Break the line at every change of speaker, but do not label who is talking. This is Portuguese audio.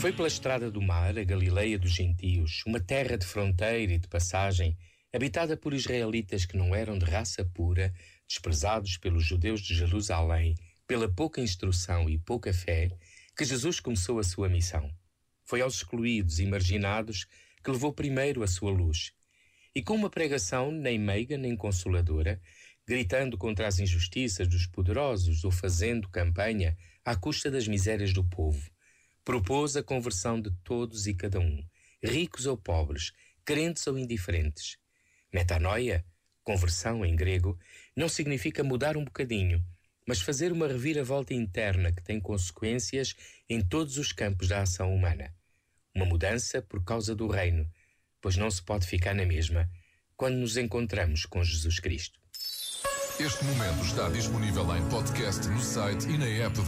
Foi pela estrada do mar, a Galileia dos gentios, uma terra de fronteira e de passagem, habitada por israelitas que não eram de raça pura, desprezados pelos judeus de Jerusalém, pela pouca instrução e pouca fé, que Jesus começou a sua missão. Foi aos excluídos e marginados que levou primeiro a sua luz. E com uma pregação nem meiga nem consoladora, gritando contra as injustiças dos poderosos ou fazendo campanha à custa das misérias do povo, propôs a conversão de todos e cada um, ricos ou pobres, crentes ou indiferentes. Metanoia, conversão em grego, não significa mudar um bocadinho, mas fazer uma reviravolta interna que tem consequências em todos os campos da ação humana. Uma mudança por causa do reino, pois não se pode ficar na mesma quando nos encontramos com Jesus Cristo.
Este momento está disponível em podcast no site e na app